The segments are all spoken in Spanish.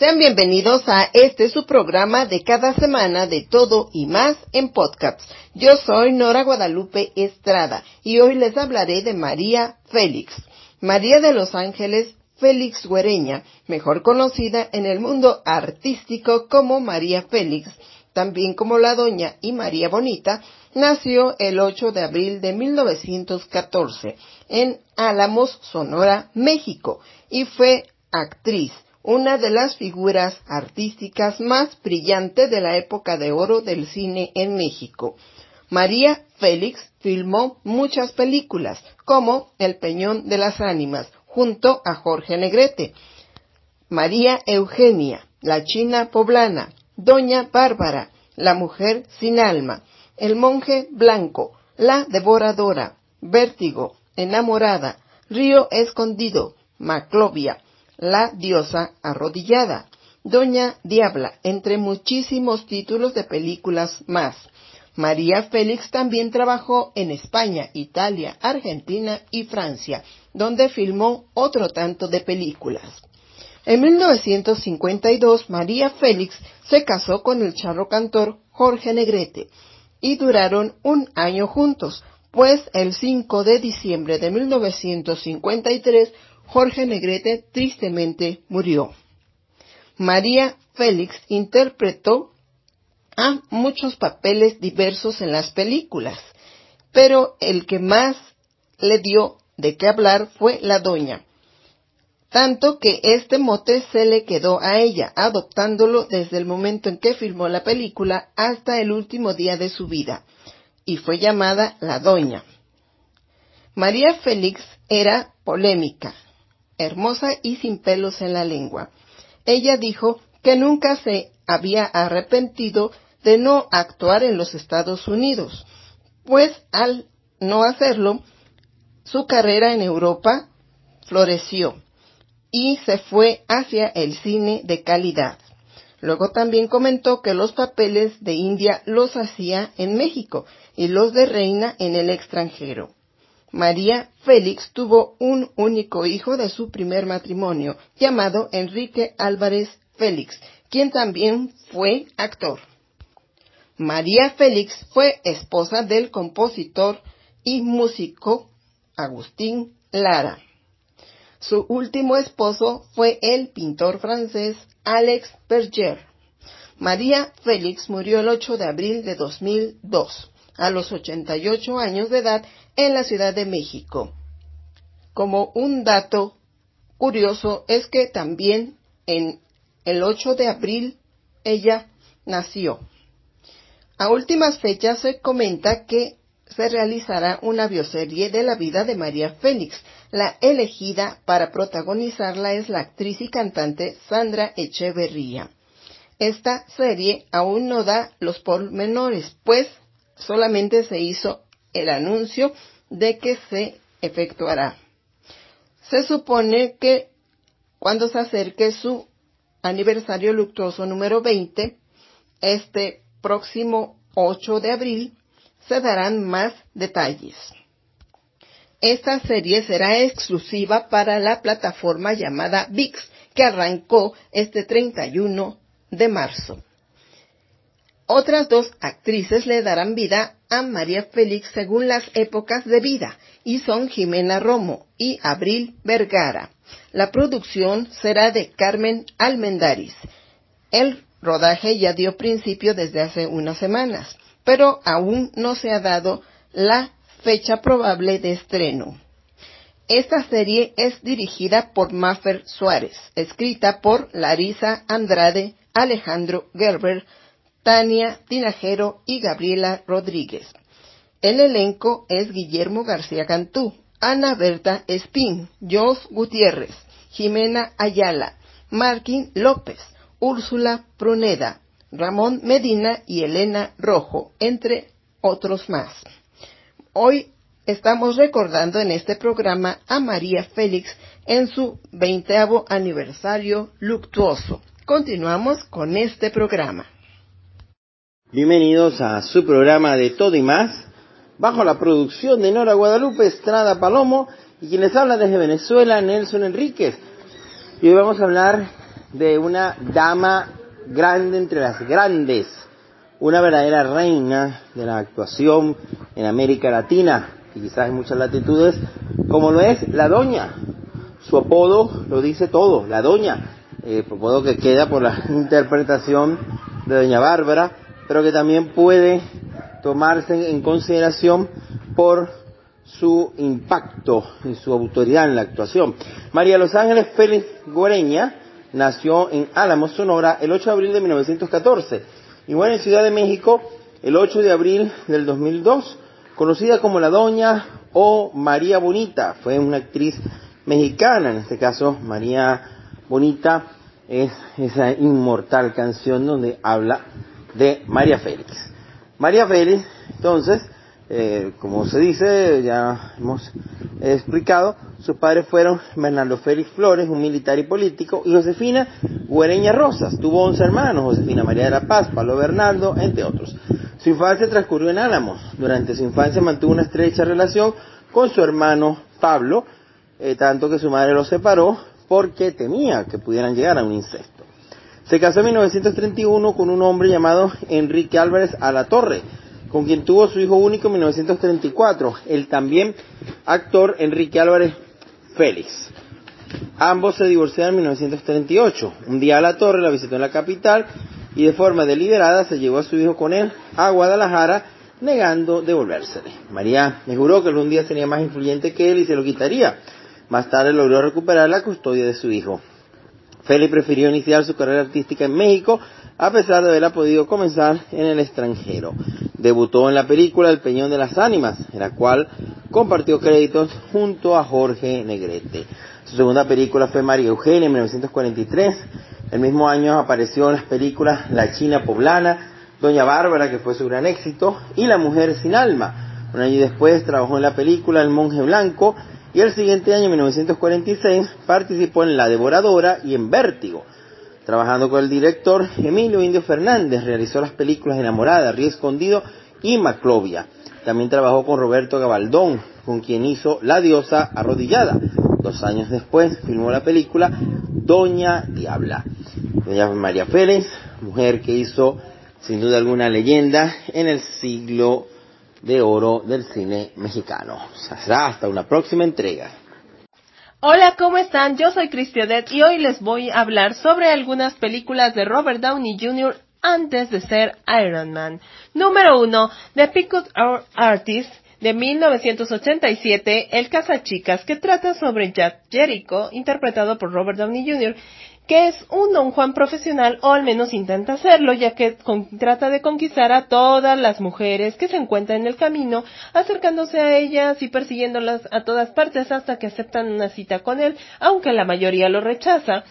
Sean bienvenidos a este su programa de cada semana de todo y más en podcast. Yo soy Nora Guadalupe Estrada y hoy les hablaré de María Félix. María de los Ángeles Félix Güereña, mejor conocida en el mundo artístico como María Félix, también como la Doña y María Bonita, nació el 8 de abril de 1914 en Álamos, Sonora, México, y fue actriz una de las figuras artísticas más brillantes de la época de oro del cine en México. María Félix filmó muchas películas, como El Peñón de las Ánimas, junto a Jorge Negrete, María Eugenia, La China Poblana, Doña Bárbara, La Mujer sin Alma, El Monje Blanco, La Devoradora, Vértigo, Enamorada, Río Escondido, Maclovia, la diosa arrodillada, Doña Diabla, entre muchísimos títulos de películas más. María Félix también trabajó en España, Italia, Argentina y Francia, donde filmó otro tanto de películas. En 1952 María Félix se casó con el charro cantor Jorge Negrete y duraron un año juntos, pues el 5 de diciembre de 1953 Jorge Negrete tristemente murió. María Félix interpretó a muchos papeles diversos en las películas, pero el que más le dio de qué hablar fue la doña, tanto que este mote se le quedó a ella, adoptándolo desde el momento en que filmó la película hasta el último día de su vida, y fue llamada la doña. María Félix era polémica, hermosa y sin pelos en la lengua. Ella dijo que nunca se había arrepentido de no actuar en los Estados Unidos, pues al no hacerlo, su carrera en Europa floreció y se fue hacia el cine de calidad. Luego también comentó que los papeles de India los hacía en México y los de reina en el extranjero. María Félix tuvo un único hijo de su primer matrimonio, llamado Enrique Álvarez Félix, quien también fue actor. María Félix fue esposa del compositor y músico Agustín Lara. Su último esposo fue el pintor francés Alex Berger. María Félix murió el 8 de abril de 2002, a los 88 años de edad en la Ciudad de México. Como un dato curioso es que también en el 8 de abril ella nació. A últimas fechas se comenta que se realizará una bioserie de la vida de María Félix. La elegida para protagonizarla es la actriz y cantante Sandra Echeverría. Esta serie aún no da los pormenores, pues solamente se hizo el anuncio de que se efectuará. Se supone que cuando se acerque su aniversario luctuoso número 20, este próximo 8 de abril, se darán más detalles. Esta serie será exclusiva para la plataforma llamada VIX, que arrancó este 31 de marzo. Otras dos actrices le darán vida a María Félix según las épocas de vida y son Jimena Romo y Abril Vergara. La producción será de Carmen Almendaris. El rodaje ya dio principio desde hace unas semanas, pero aún no se ha dado la fecha probable de estreno. Esta serie es dirigida por Maffer Suárez, escrita por Larisa Andrade, Alejandro Gerber, Tania Tinajero y Gabriela Rodríguez. El elenco es Guillermo García Cantú, Ana Berta Espín, Jos Gutiérrez, Jimena Ayala, Marquín López, Úrsula Pruneda, Ramón Medina y Elena Rojo, entre otros más. Hoy estamos recordando en este programa a María Félix en su veinteavo aniversario luctuoso. Continuamos con este programa. Bienvenidos a su programa de Todo y Más, bajo la producción de Nora Guadalupe Estrada Palomo y quien les habla desde Venezuela, Nelson Enríquez. Y hoy vamos a hablar de una dama grande entre las grandes, una verdadera reina de la actuación en América Latina, y quizás en muchas latitudes, como lo es la doña. Su apodo lo dice todo, la doña, eh, apodo que queda por la interpretación de doña Bárbara, pero que también puede tomarse en consideración por su impacto y su autoridad en la actuación. María Los Ángeles Félix Goreña nació en Álamos, Sonora, el 8 de abril de 1914 y bueno, en Ciudad de México el 8 de abril del 2002, conocida como la Doña o María Bonita. Fue una actriz mexicana, en este caso María Bonita es esa inmortal canción donde habla de María Félix. María Félix, entonces, eh, como se dice, ya hemos explicado, sus padres fueron Bernardo Félix Flores, un militar y político, y Josefina Guereña Rosas. Tuvo 11 hermanos, Josefina María de la Paz, Pablo Bernardo, entre otros. Su infancia transcurrió en Álamos. Durante su infancia mantuvo una estrecha relación con su hermano Pablo, eh, tanto que su madre lo separó porque temía que pudieran llegar a un incesto. Se casó en 1931 con un hombre llamado Enrique Álvarez Alatorre, con quien tuvo su hijo único en 1934, el también actor Enrique Álvarez Félix. Ambos se divorciaron en 1938. Un día a la torre la visitó en la capital y de forma deliberada se llevó a su hijo con él a Guadalajara, negando devolvérsele. María le juró que algún día sería más influyente que él y se lo quitaría. Más tarde logró recuperar la custodia de su hijo. Félix prefirió iniciar su carrera artística en México a pesar de haberla podido comenzar en el extranjero. Debutó en la película El Peñón de las Ánimas, en la cual compartió créditos junto a Jorge Negrete. Su segunda película fue María Eugenia en 1943. El mismo año apareció en las películas La China Poblana, Doña Bárbara, que fue su gran éxito, y La Mujer sin Alma. Un año después trabajó en la película El Monje Blanco y el siguiente año, 1946, participó en La Devoradora y en Vértigo. Trabajando con el director Emilio Indio Fernández, realizó las películas Enamorada, Río Escondido y Maclovia. También trabajó con Roberto Gabaldón, con quien hizo La diosa arrodillada. Dos años después filmó la película Doña Diabla. Doña María Félix, mujer que hizo sin duda alguna leyenda en el siglo de oro del cine mexicano. Será hasta una próxima entrega. Hola, ¿cómo están? Yo soy Odette y hoy les voy a hablar sobre algunas películas de Robert Downey Jr. antes de ser Iron Man. Número 1, The Pickup Artist de 1987, El Chicas, que trata sobre Jack Jericho, interpretado por Robert Downey Jr., que es un don Juan profesional, o al menos intenta hacerlo, ya que trata de conquistar a todas las mujeres que se encuentran en el camino, acercándose a ellas y persiguiéndolas a todas partes hasta que aceptan una cita con él, aunque la mayoría lo rechaza.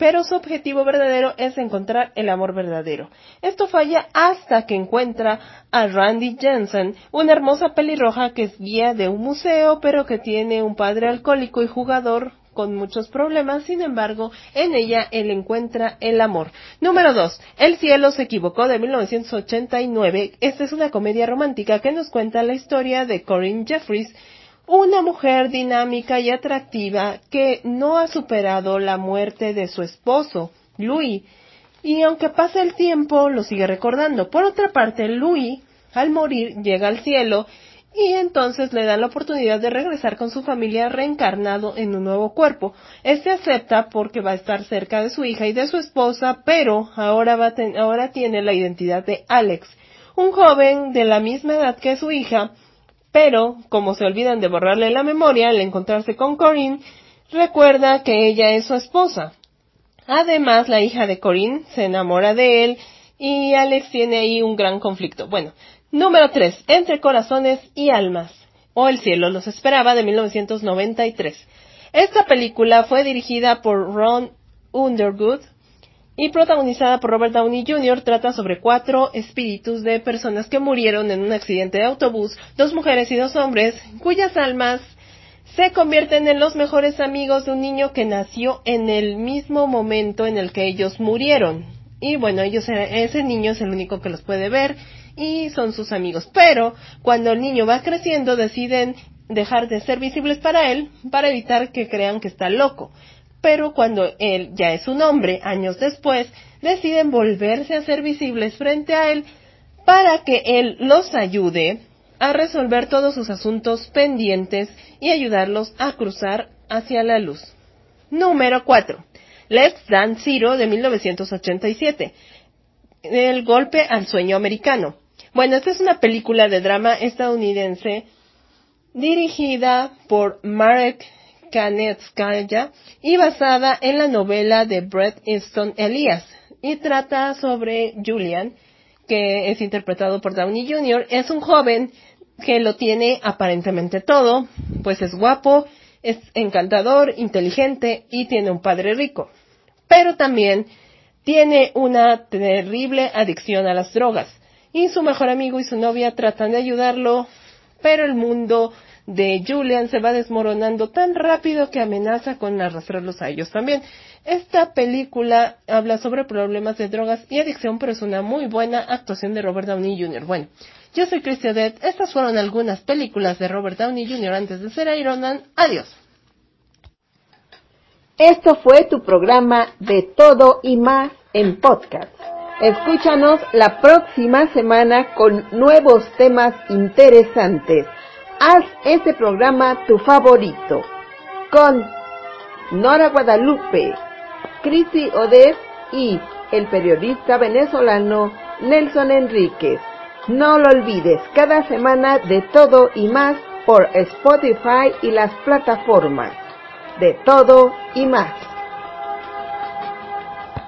Pero su objetivo verdadero es encontrar el amor verdadero. Esto falla hasta que encuentra a Randy Jensen, una hermosa pelirroja que es guía de un museo, pero que tiene un padre alcohólico y jugador con muchos problemas, sin embargo, en ella él encuentra el amor. Número 2. El cielo se equivocó de 1989. Esta es una comedia romántica que nos cuenta la historia de Corinne Jeffries, una mujer dinámica y atractiva que no ha superado la muerte de su esposo, Louis, y aunque pasa el tiempo, lo sigue recordando. Por otra parte, Louis, al morir, llega al cielo y entonces le dan la oportunidad de regresar con su familia reencarnado en un nuevo cuerpo. Este acepta porque va a estar cerca de su hija y de su esposa, pero ahora, va ahora tiene la identidad de Alex, un joven de la misma edad que su hija, pero como se olvidan de borrarle la memoria al encontrarse con Corinne, recuerda que ella es su esposa. Además, la hija de Corinne se enamora de él y Alex tiene ahí un gran conflicto. Bueno, Número 3. Entre corazones y almas. O El cielo los esperaba de 1993. Esta película fue dirigida por Ron Underwood y protagonizada por Robert Downey Jr., trata sobre cuatro espíritus de personas que murieron en un accidente de autobús, dos mujeres y dos hombres, cuyas almas se convierten en los mejores amigos de un niño que nació en el mismo momento en el que ellos murieron. Y bueno, ellos, ese niño es el único que los puede ver y son sus amigos. Pero cuando el niño va creciendo deciden dejar de ser visibles para él para evitar que crean que está loco. Pero cuando él ya es un hombre, años después, deciden volverse a ser visibles frente a él para que él los ayude a resolver todos sus asuntos pendientes y ayudarlos a cruzar hacia la luz. Número 4. Let's Dance Zero de 1987. El golpe al sueño americano. Bueno, esta es una película de drama estadounidense dirigida por Marek Kanetskaya y basada en la novela de Bret Easton Elias y trata sobre Julian, que es interpretado por Downey Jr. Es un joven que lo tiene aparentemente todo, pues es guapo, es encantador, inteligente y tiene un padre rico. Pero también tiene una terrible adicción a las drogas. Y su mejor amigo y su novia tratan de ayudarlo, pero el mundo de Julian se va desmoronando tan rápido que amenaza con arrastrarlos a ellos también. Esta película habla sobre problemas de drogas y adicción, pero es una muy buena actuación de Robert Downey Jr. Bueno, yo soy Odette. Estas fueron algunas películas de Robert Downey Jr. antes de ser Iron Man. Adiós. Esto fue tu programa de todo y más en podcast. Escúchanos la próxima semana con nuevos temas interesantes. Haz este programa tu favorito. Con Nora Guadalupe, Christy Odette y el periodista venezolano Nelson Enríquez. No lo olvides, cada semana de todo y más por Spotify y las plataformas. De todo y más.